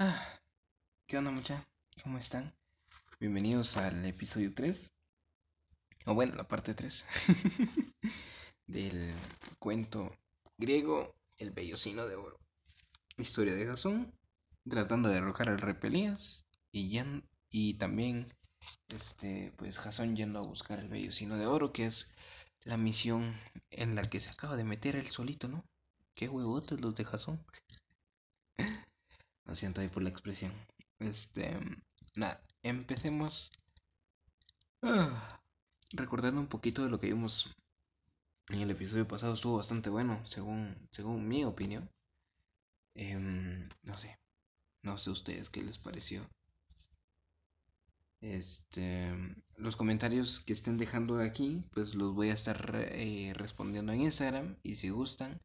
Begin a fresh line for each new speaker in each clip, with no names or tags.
Ah, ¿Qué onda mucha? ¿Cómo están? Bienvenidos al episodio 3. O bueno, la parte 3 del cuento griego El Bellocino de Oro. Historia de Jasón, tratando de arrojar al repelías y, y también este, pues Jasón yendo a buscar el Bellocino de Oro, que es la misión en la que se acaba de meter él solito, ¿no? Qué huevotes los de Jasón. Lo siento ahí por la expresión. Este, nada, empecemos ah, recordando un poquito de lo que vimos en el episodio pasado. Estuvo bastante bueno, según, según mi opinión. Em, no sé, no sé ustedes qué les pareció. Este, los comentarios que estén dejando aquí, pues los voy a estar eh, respondiendo en Instagram y si gustan,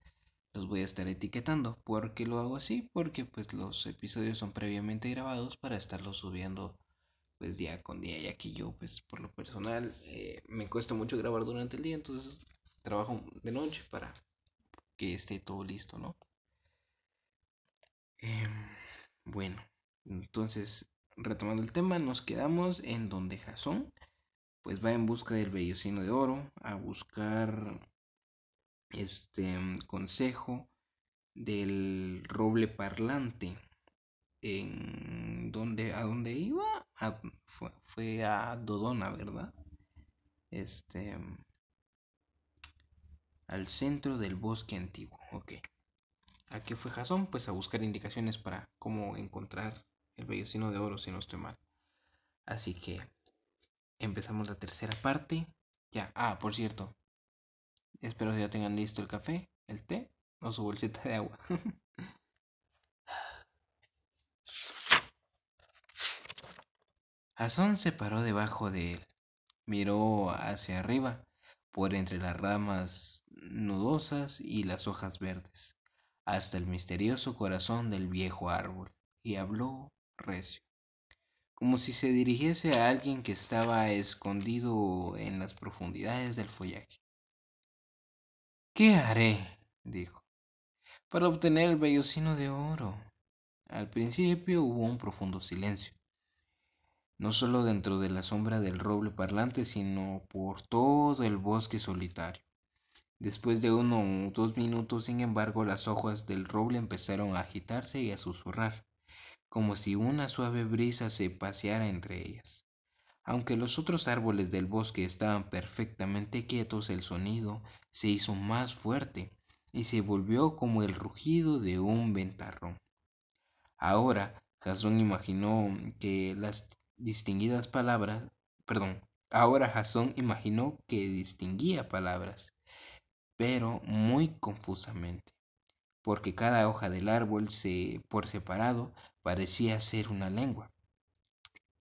los voy a estar etiquetando. ¿Por qué lo hago así? Porque pues los episodios son previamente grabados para estarlos subiendo pues día con día y aquí yo pues por lo personal eh, me cuesta mucho grabar durante el día entonces trabajo de noche para que esté todo listo no eh, bueno entonces retomando el tema nos quedamos en donde Jasón pues va en busca del vellocino de oro a buscar este consejo del roble parlante en donde a dónde iba fue, fue, a Dodona verdad este al centro del bosque antiguo ok. A qué fue Jasón pues a buscar indicaciones para cómo encontrar el vellocino de oro si no estoy mal. Así que empezamos la tercera parte. Ya ah por cierto espero que ya tengan listo el café el té o su bolsita de agua Jasón se paró debajo de él, miró hacia arriba, por entre las ramas nudosas y las hojas verdes, hasta el misterioso corazón del viejo árbol, y habló recio, como si se dirigiese a alguien que estaba escondido en las profundidades del follaje. ¿Qué haré? dijo, para obtener el vellocino de oro. Al principio hubo un profundo silencio no solo dentro de la sombra del roble parlante, sino por todo el bosque solitario. Después de uno o dos minutos, sin embargo, las hojas del roble empezaron a agitarse y a susurrar, como si una suave brisa se paseara entre ellas. Aunque los otros árboles del bosque estaban perfectamente quietos, el sonido se hizo más fuerte y se volvió como el rugido de un ventarrón. Ahora Jasón imaginó que las distinguidas palabras, perdón, ahora Jasón imaginó que distinguía palabras, pero muy confusamente, porque cada hoja del árbol por separado parecía ser una lengua,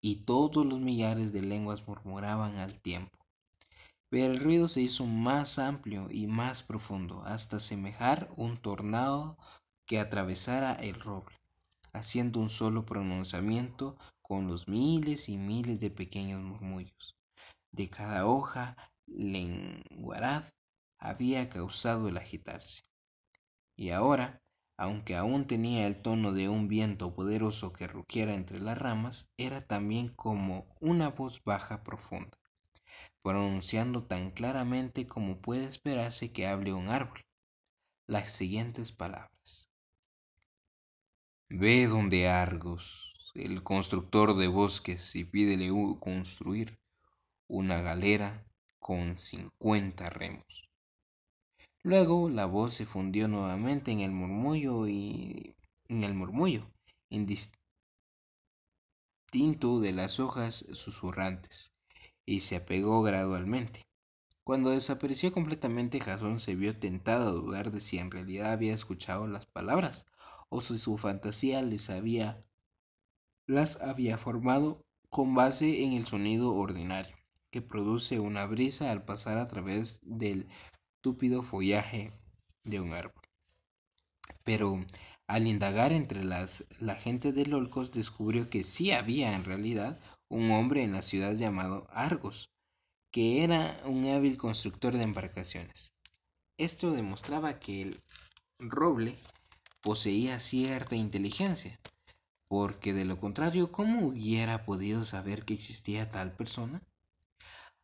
y todos los millares de lenguas murmuraban al tiempo. Pero el ruido se hizo más amplio y más profundo, hasta semejar un tornado que atravesara el roble, haciendo un solo pronunciamiento con los miles y miles de pequeños murmullos. De cada hoja lenguaraz había causado el agitarse. Y ahora, aunque aún tenía el tono de un viento poderoso que rugiera entre las ramas, era también como una voz baja profunda, pronunciando tan claramente como puede esperarse que hable un árbol las siguientes palabras. Ve donde Argos, el constructor de bosques y pídele construir una galera con cincuenta remos. Luego la voz se fundió nuevamente en el murmullo y en el murmullo indistinto de las hojas susurrantes y se apegó gradualmente. Cuando desapareció completamente, Jasón se vio tentado a dudar de si en realidad había escuchado las palabras o si su fantasía las había formado con base en el sonido ordinario que produce una brisa al pasar a través del túpido follaje de un árbol. Pero al indagar entre las, la gente de Lolcos descubrió que sí había en realidad un hombre en la ciudad llamado Argos, que era un hábil constructor de embarcaciones. Esto demostraba que el roble poseía cierta inteligencia, porque de lo contrario, ¿cómo hubiera podido saber que existía tal persona?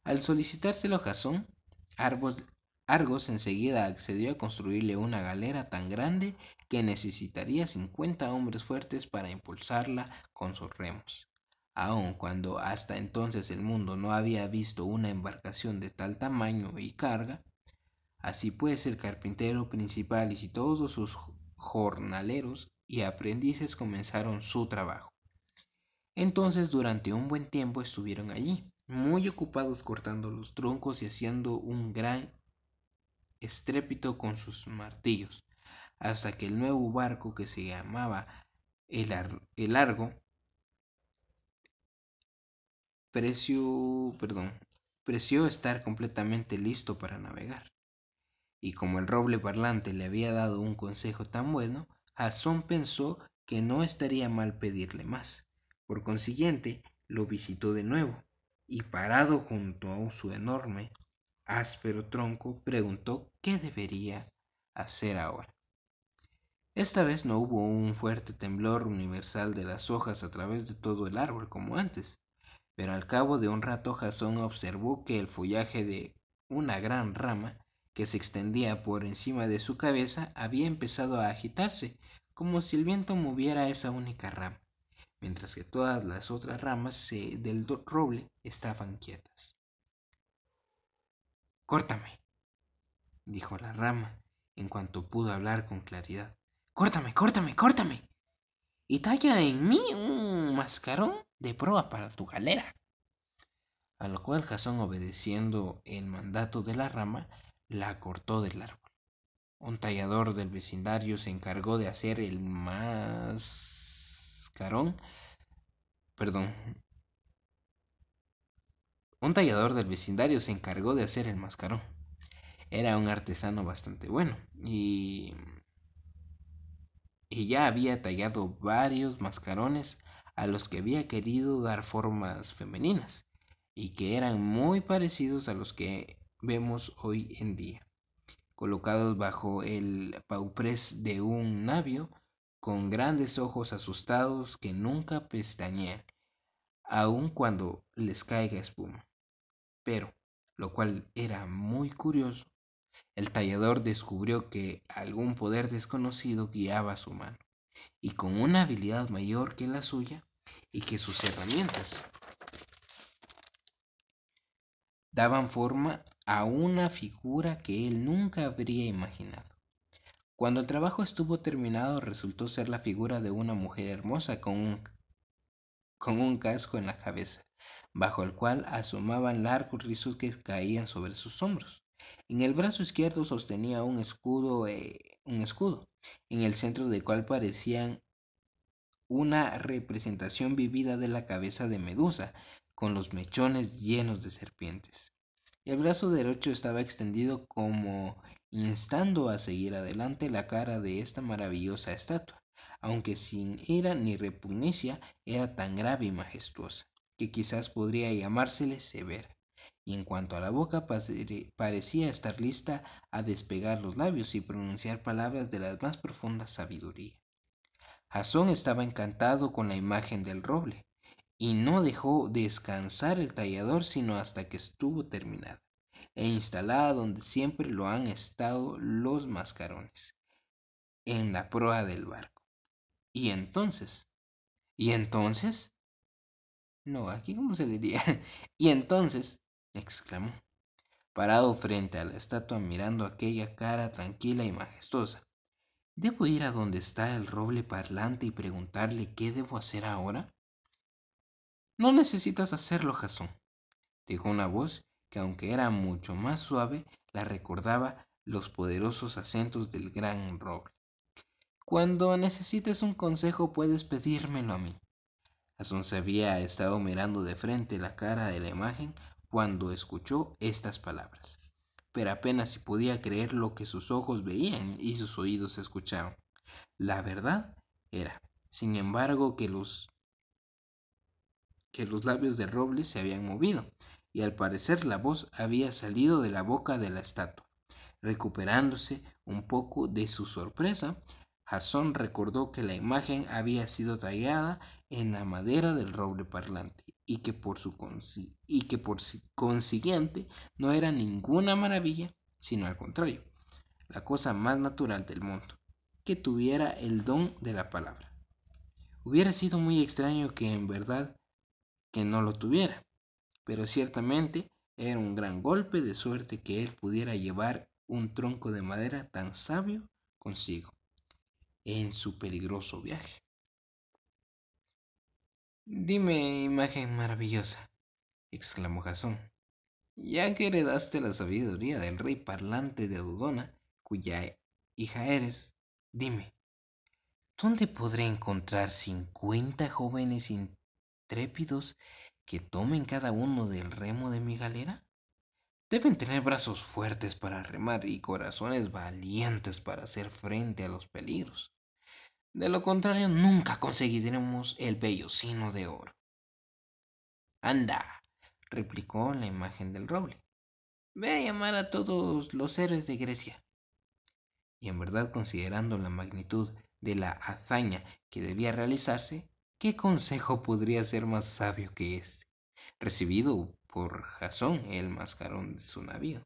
Al solicitárselo Jasón, Argos, enseguida accedió a construirle una galera tan grande que necesitaría 50 hombres fuertes para impulsarla con sus remos. Aun cuando hasta entonces el mundo no había visto una embarcación de tal tamaño y carga, así pues el carpintero principal y todos sus jornaleros y aprendices comenzaron su trabajo. Entonces durante un buen tiempo estuvieron allí, muy ocupados cortando los troncos y haciendo un gran estrépito con sus martillos, hasta que el nuevo barco que se llamaba el, el Largo preció, perdón, preció estar completamente listo para navegar. Y como el roble parlante le había dado un consejo tan bueno, Jasón pensó que no estaría mal pedirle más. Por consiguiente, lo visitó de nuevo, y parado junto a su enorme, áspero tronco, preguntó qué debería hacer ahora. Esta vez no hubo un fuerte temblor universal de las hojas a través de todo el árbol como antes, pero al cabo de un rato Jasón observó que el follaje de una gran rama que se extendía por encima de su cabeza había empezado a agitarse, como si el viento moviera esa única rama mientras que todas las otras ramas del roble estaban quietas. Córtame, dijo la rama en cuanto pudo hablar con claridad. Córtame, córtame, córtame. Y talla en mí un mascarón de proa para tu galera. A lo cual Jasón, obedeciendo el mandato de la rama, la cortó del árbol. Un tallador del vecindario se encargó de hacer el mascarón perdón, un tallador del vecindario se encargó de hacer el mascarón. Era un artesano bastante bueno y, ya había tallado varios mascarones a los que había querido dar formas femeninas y que eran muy parecidos a los que vemos hoy en día, colocados bajo el pauprés de un navio con grandes ojos asustados que nunca pestañean, aun cuando les caiga espuma. Pero, lo cual era muy curioso, el tallador descubrió que algún poder desconocido guiaba su mano, y con una habilidad mayor que la suya, y que sus herramientas daban forma a una figura que él nunca habría imaginado. Cuando el trabajo estuvo terminado resultó ser la figura de una mujer hermosa con un, con un casco en la cabeza, bajo el cual asomaban largos rizos que caían sobre sus hombros. En el brazo izquierdo sostenía un escudo, eh, un escudo, en el centro del cual parecían una representación vivida de la cabeza de Medusa, con los mechones llenos de serpientes. El brazo derecho estaba extendido como instando a seguir adelante la cara de esta maravillosa estatua, aunque sin ira ni repugnancia, era tan grave y majestuosa, que quizás podría llamársele severa. Y en cuanto a la boca, parecía estar lista a despegar los labios y pronunciar palabras de la más profunda sabiduría. Jasón estaba encantado con la imagen del roble, y no dejó descansar el tallador sino hasta que estuvo terminada e instalada donde siempre lo han estado los mascarones, en la proa del barco. Y entonces, ¿y entonces? No, aquí cómo se diría. y entonces, exclamó, parado frente a la estatua mirando aquella cara tranquila y majestuosa. ¿Debo ir a donde está el roble parlante y preguntarle qué debo hacer ahora? No necesitas hacerlo, Jasón, dijo una voz que aunque era mucho más suave, la recordaba los poderosos acentos del gran roble. Cuando necesites un consejo puedes pedírmelo a mí. Jason se había estado mirando de frente la cara de la imagen cuando escuchó estas palabras, pero apenas si podía creer lo que sus ojos veían y sus oídos escuchaban. La verdad era, sin embargo, que los que los labios de Roble se habían movido, y al parecer la voz había salido de la boca de la estatua. Recuperándose un poco de su sorpresa, Jasón recordó que la imagen había sido tallada en la madera del roble parlante y que por, su y que por consiguiente no era ninguna maravilla, sino al contrario, la cosa más natural del mundo, que tuviera el don de la palabra. Hubiera sido muy extraño que en verdad que no lo tuviera, pero ciertamente era un gran golpe de suerte que él pudiera llevar un tronco de madera tan sabio consigo en su peligroso viaje. Dime, imagen maravillosa, exclamó Jasón, ya que heredaste la sabiduría del rey parlante de Dodona, cuya hija eres, dime, ¿dónde podré encontrar cincuenta jóvenes intrépidos que tomen cada uno del remo de mi galera? Deben tener brazos fuertes para remar y corazones valientes para hacer frente a los peligros. De lo contrario, nunca conseguiremos el vellocino de oro. Anda, replicó la imagen del roble. Ve a llamar a todos los héroes de Grecia. Y en verdad, considerando la magnitud de la hazaña que debía realizarse, ¿qué consejo podría ser más sabio que este, recibido por Jasón, el mascarón de su navío?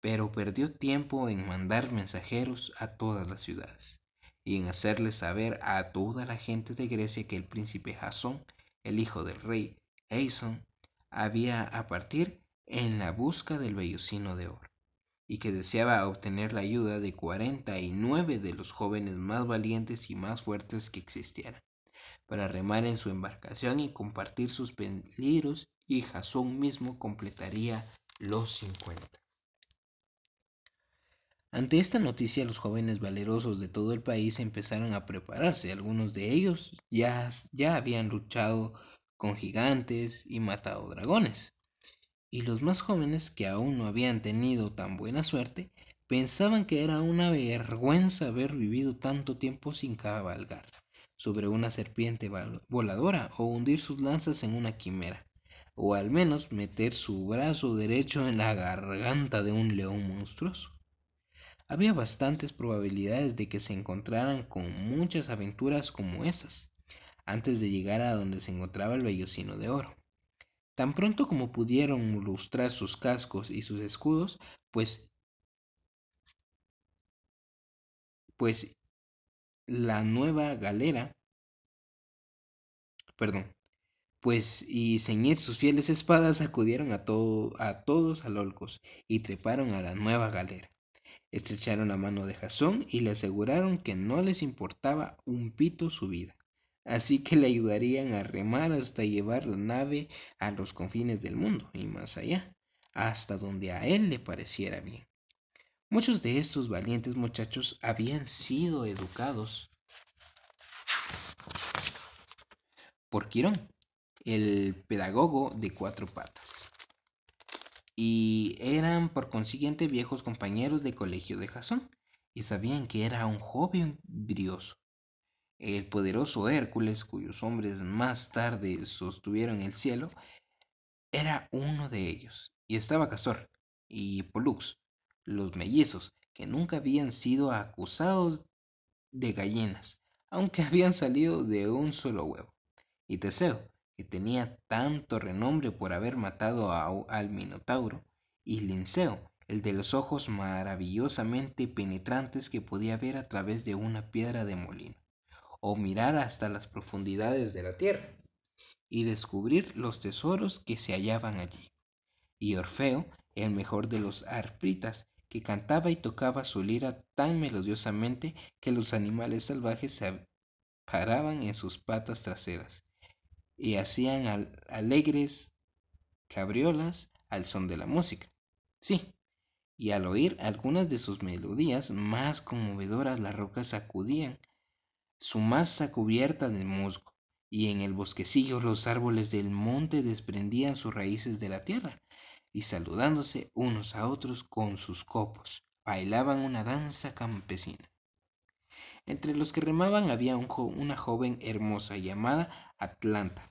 Pero perdió tiempo en mandar mensajeros a todas las ciudades y en hacerles saber a toda la gente de Grecia que el príncipe Jasón, el hijo del rey Eison, había a partir en la busca del vellocino de oro, y que deseaba obtener la ayuda de cuarenta y nueve de los jóvenes más valientes y más fuertes que existieran, para remar en su embarcación y compartir sus peligros, y Jasón mismo completaría los cincuenta. Ante esta noticia los jóvenes valerosos de todo el país empezaron a prepararse. Algunos de ellos ya, ya habían luchado con gigantes y matado dragones. Y los más jóvenes, que aún no habían tenido tan buena suerte, pensaban que era una vergüenza haber vivido tanto tiempo sin cabalgar sobre una serpiente voladora o hundir sus lanzas en una quimera, o al menos meter su brazo derecho en la garganta de un león monstruoso había bastantes probabilidades de que se encontraran con muchas aventuras como esas, antes de llegar a donde se encontraba el vellocino de oro. Tan pronto como pudieron lustrar sus cascos y sus escudos, pues pues la nueva galera, perdón, pues y ceñir sus fieles espadas acudieron a, todo, a todos a Lolcos y treparon a la nueva galera. Estrecharon la mano de Jasón y le aseguraron que no les importaba un pito su vida, así que le ayudarían a remar hasta llevar la nave a los confines del mundo y más allá, hasta donde a él le pareciera bien. Muchos de estos valientes muchachos habían sido educados por Quirón, el pedagogo de cuatro patas y eran por consiguiente viejos compañeros de colegio de Jasón, y sabían que era un joven brioso. El poderoso Hércules, cuyos hombres más tarde sostuvieron el cielo, era uno de ellos, y estaba Castor y Pollux, los mellizos, que nunca habían sido acusados de gallinas, aunque habían salido de un solo huevo, y Teseo, que tenía tanto renombre por haber matado al Minotauro, y Linceo, el de los ojos maravillosamente penetrantes que podía ver a través de una piedra de molino, o mirar hasta las profundidades de la tierra, y descubrir los tesoros que se hallaban allí. Y Orfeo, el mejor de los arpritas, que cantaba y tocaba su lira tan melodiosamente que los animales salvajes se paraban en sus patas traseras y hacían alegres cabriolas al son de la música. Sí, y al oír algunas de sus melodías más conmovedoras las rocas sacudían su masa cubierta de musgo, y en el bosquecillo los árboles del monte desprendían sus raíces de la tierra, y saludándose unos a otros con sus copos, bailaban una danza campesina. Entre los que remaban había una joven hermosa llamada Atlanta,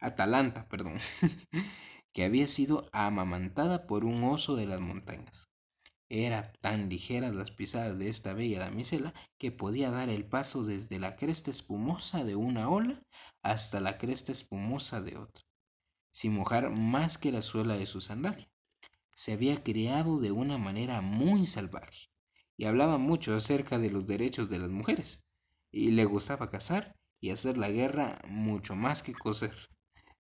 Atalanta, perdón, que había sido amamantada por un oso de las montañas. Era tan ligeras las pisadas de esta bella damisela que podía dar el paso desde la cresta espumosa de una ola hasta la cresta espumosa de otra, sin mojar más que la suela de su sandalia. Se había criado de una manera muy salvaje y hablaba mucho acerca de los derechos de las mujeres, y le gustaba cazar y hacer la guerra mucho más que coser.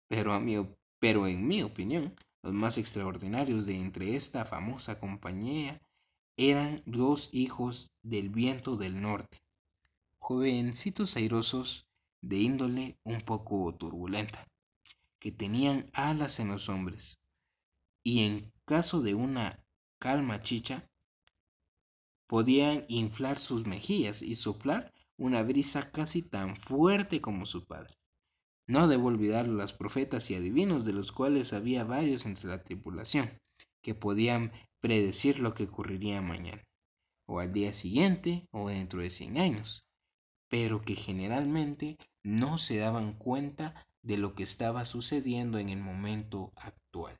Pero, a mi, pero en mi opinión, los más extraordinarios de entre esta famosa compañía eran dos hijos del viento del norte, jovencitos airosos de índole un poco turbulenta, que tenían alas en los hombres, y en caso de una calma chicha, podían inflar sus mejillas y soplar una brisa casi tan fuerte como su padre. No debo olvidar los profetas y adivinos, de los cuales había varios entre la tripulación, que podían predecir lo que ocurriría mañana, o al día siguiente, o dentro de cien años, pero que generalmente no se daban cuenta de lo que estaba sucediendo en el momento actual.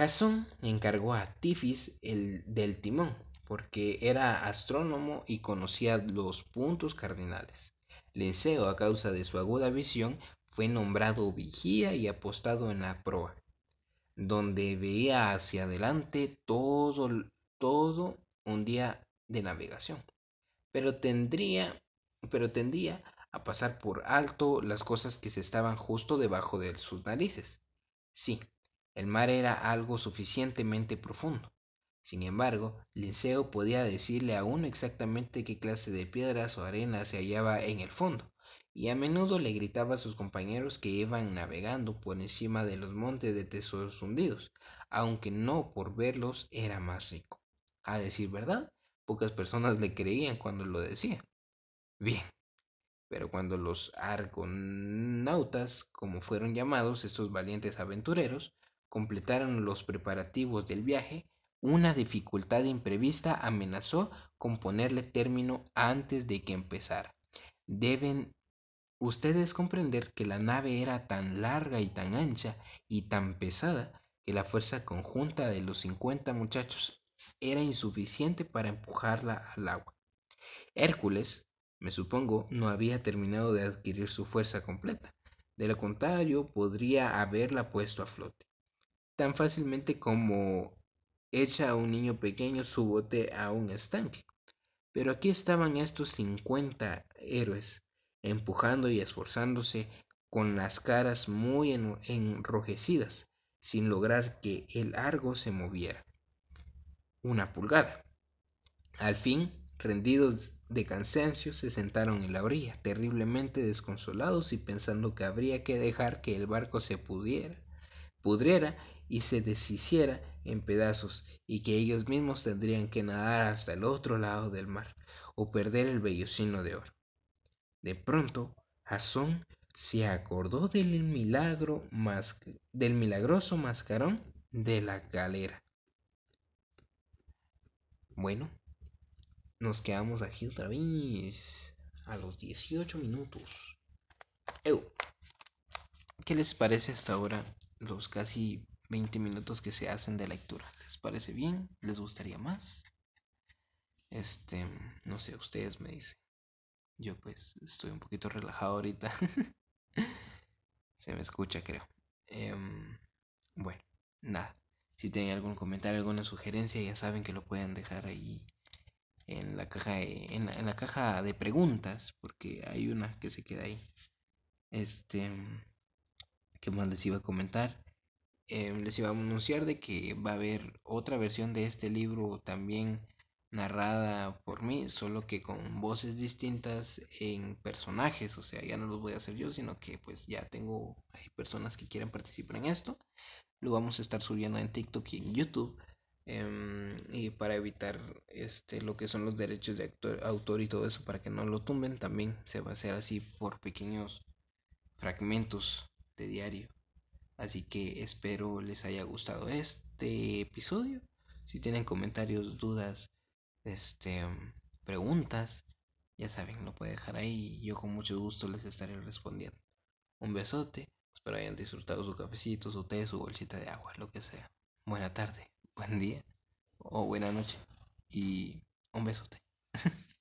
Jasón encargó a Tifis el del timón, porque era astrónomo y conocía los puntos cardinales. Linceo, a causa de su aguda visión, fue nombrado vigía y apostado en la proa, donde veía hacia adelante todo, todo un día de navegación. Pero tendría, pero tendía a pasar por alto las cosas que se estaban justo debajo de sus narices. Sí, el mar era algo suficientemente profundo. Sin embargo, Linceo podía decirle a uno exactamente qué clase de piedras o arenas se hallaba en el fondo, y a menudo le gritaba a sus compañeros que iban navegando por encima de los montes de tesoros hundidos, aunque no por verlos era más rico. A decir verdad, pocas personas le creían cuando lo decía. Bien, pero cuando los argonautas, como fueron llamados estos valientes aventureros, completaron los preparativos del viaje, una dificultad imprevista amenazó con ponerle término antes de que empezara. Deben ustedes comprender que la nave era tan larga y tan ancha y tan pesada que la fuerza conjunta de los 50 muchachos era insuficiente para empujarla al agua. Hércules, me supongo, no había terminado de adquirir su fuerza completa. De lo contrario, podría haberla puesto a flote. Tan fácilmente como echa a un niño pequeño su bote a un estanque. Pero aquí estaban estos cincuenta héroes, empujando y esforzándose con las caras muy enrojecidas, sin lograr que el argo se moviera. Una pulgada. Al fin, rendidos de cansancio, se sentaron en la orilla, terriblemente desconsolados y pensando que habría que dejar que el barco se pudiera, pudriera y se deshiciera en pedazos, y que ellos mismos tendrían que nadar hasta el otro lado del mar, o perder el vellocino de oro. De pronto, Jasón se acordó del milagro del milagroso mascarón de la galera. Bueno, nos quedamos aquí otra vez a los 18 minutos. ¿Qué les parece hasta ahora los casi 20 minutos que se hacen de lectura? ¿Les parece bien? ¿Les gustaría más? Este, no sé, ustedes me dicen. Yo pues estoy un poquito relajado ahorita. se me escucha, creo. Em, bueno, nada. Si tienen algún comentario, alguna sugerencia, ya saben que lo pueden dejar ahí en la caja de, en la, caja de preguntas, porque hay una que se queda ahí. Este, ¿qué más les iba a comentar? Em, les iba a anunciar de que va a haber otra versión de este libro también narrada por mí, solo que con voces distintas en personajes, o sea, ya no los voy a hacer yo, sino que pues ya tengo, hay personas que quieren participar en esto, lo vamos a estar subiendo en TikTok y en YouTube Em, y para evitar este, lo que son los derechos de autor y todo eso para que no lo tumben también se va a hacer así por pequeños fragmentos de diario así que espero les haya gustado este episodio si tienen comentarios dudas este preguntas ya saben lo pueden dejar ahí yo con mucho gusto les estaré respondiendo un besote Espero hayan disfrutado su cafecito, su té, su bolsita de agua, lo que sea. Buena tarde, buen día o buena noche. Y un besote.